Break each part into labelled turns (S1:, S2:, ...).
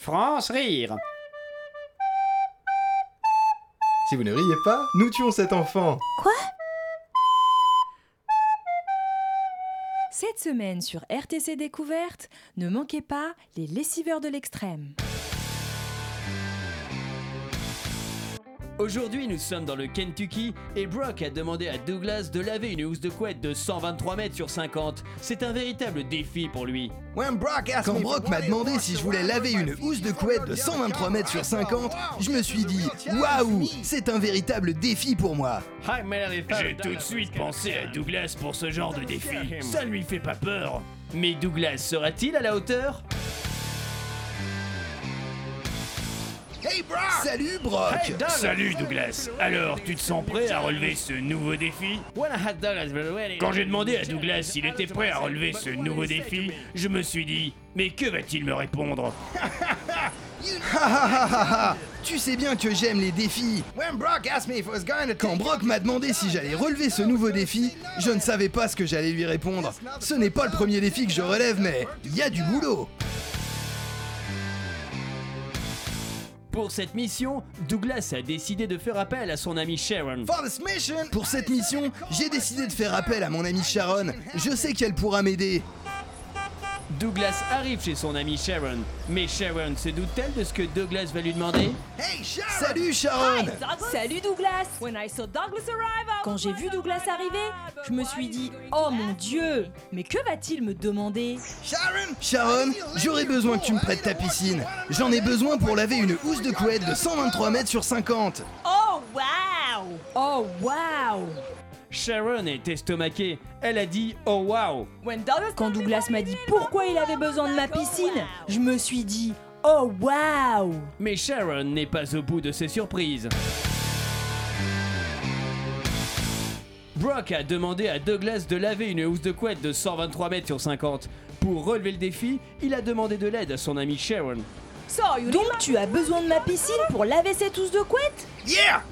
S1: France rire.
S2: Si vous ne riez pas, nous tuons cet enfant.
S3: Cette semaine sur RTC Découverte, ne manquez pas les lessiveurs de l'extrême.
S4: Aujourd'hui, nous sommes dans le Kentucky et Brock a demandé à Douglas de laver une housse de couette de 123 mètres sur 50. C'est un véritable défi pour lui.
S5: Quand Brock m'a demandé si je voulais laver une housse de couette de 123 mètres sur 50, je me suis dit Waouh, c'est un véritable défi pour moi.
S4: J'ai tout de suite pensé à Douglas pour ce genre de défi. Ça ne lui fait pas peur. Mais Douglas sera-t-il à la hauteur?
S5: Salut Brock!
S4: Salut Douglas. Alors, tu te sens prêt à relever ce nouveau défi? Quand j'ai demandé à Douglas s'il était prêt à relever ce nouveau défi, je me suis dit, mais que va-t-il me répondre?
S5: Ha ha ha ha ha Tu sais bien que j'aime les défis. Quand Brock m'a demandé si j'allais relever ce nouveau défi, je ne savais pas ce que j'allais lui répondre. Ce n'est pas le premier défi que je relève, mais il y a du boulot.
S4: Pour cette mission, Douglas a décidé de faire appel à son ami Sharon.
S5: Pour cette mission, j'ai décidé de faire appel à mon amie Sharon. Je sais qu'elle pourra m'aider.
S4: Douglas arrive chez son ami Sharon, mais Sharon se doute-t-elle de ce que Douglas va lui demander?
S5: Salut Sharon!
S3: Salut Douglas! Quand j'ai vu Douglas arriver, je me suis dit Oh mon dieu! Mais que va-t-il me demander?
S5: Sharon, j'aurais besoin que tu me prêtes ta piscine. J'en ai besoin pour laver une housse de couette de 123 mètres sur 50.
S3: Oh waouh Oh waouh
S4: Sharon est estomaquée. Elle a dit Oh wow
S3: Quand Douglas m'a dit pourquoi il avait besoin de ma piscine, je me suis dit Oh waouh
S4: Mais Sharon n'est pas au bout de ses surprises. Brock a demandé à Douglas de laver une housse de couette de 123 mètres sur 50. Pour relever le défi, il a demandé de l'aide à son ami Sharon.
S3: Donc tu as besoin de ma piscine pour laver cette housse de couette?
S5: Yeah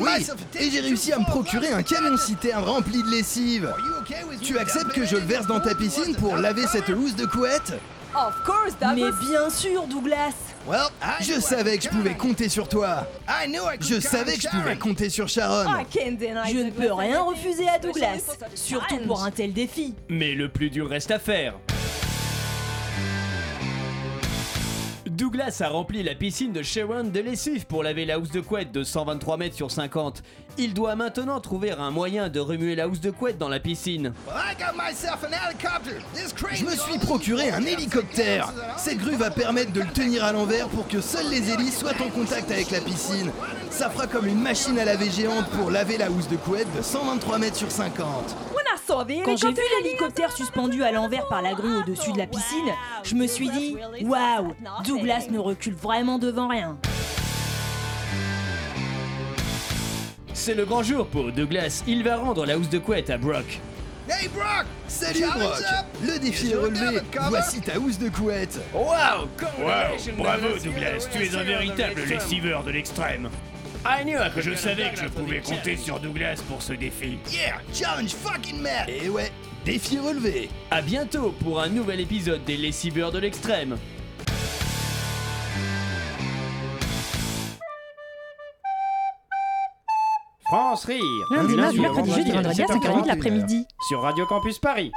S5: Oui, et j'ai réussi à me procurer un camion-citerne rempli de lessive. Tu acceptes que je le verse dans ta piscine pour laver cette housse de couette?
S3: Mais bien sûr Douglas
S5: Je savais que je pouvais compter sur toi. Je savais que je pouvais compter sur Sharon.
S3: Je ne peux rien refuser à Douglas, surtout pour un tel défi.
S4: Mais le plus dur reste à faire. Douglas a rempli la piscine de Sharon de lessive pour laver la housse de couette de 123 mètres sur 50. Il doit maintenant trouver un moyen de remuer la housse de couette dans la piscine.
S5: Je me suis procuré un hélicoptère. Cette grue va permettre de le tenir à l'envers pour que seules les hélices soient en contact avec la piscine. Ça fera comme une machine à laver géante pour laver la housse de couette de 123 mètres sur 50.
S3: Quand j'ai vu l'hélicoptère suspendu à l'envers par la grue au-dessus de la piscine, je me suis dit Waouh Douglas ne recule vraiment devant rien.
S4: C'est le grand jour pour Douglas. Il va rendre la housse de couette à Brock.
S5: Salut Brock Le défi est relevé. Voici ta housse de couette.
S4: Wow, Bravo Douglas, tu es un véritable lessiveur de l'extrême. I knew que je savais que je pouvais compter sur Douglas pour ce défi.
S5: Yeah, challenge fucking mad. Et ouais, défi relevé.
S4: À bientôt pour un nouvel épisode des lessiveurs de l'extrême.
S1: France rire.
S3: Lundi,
S1: Du
S3: mardi, mercredi, jeudi, vendredi à 5h30 de l'après-midi.
S1: Sur Radio Campus Paris.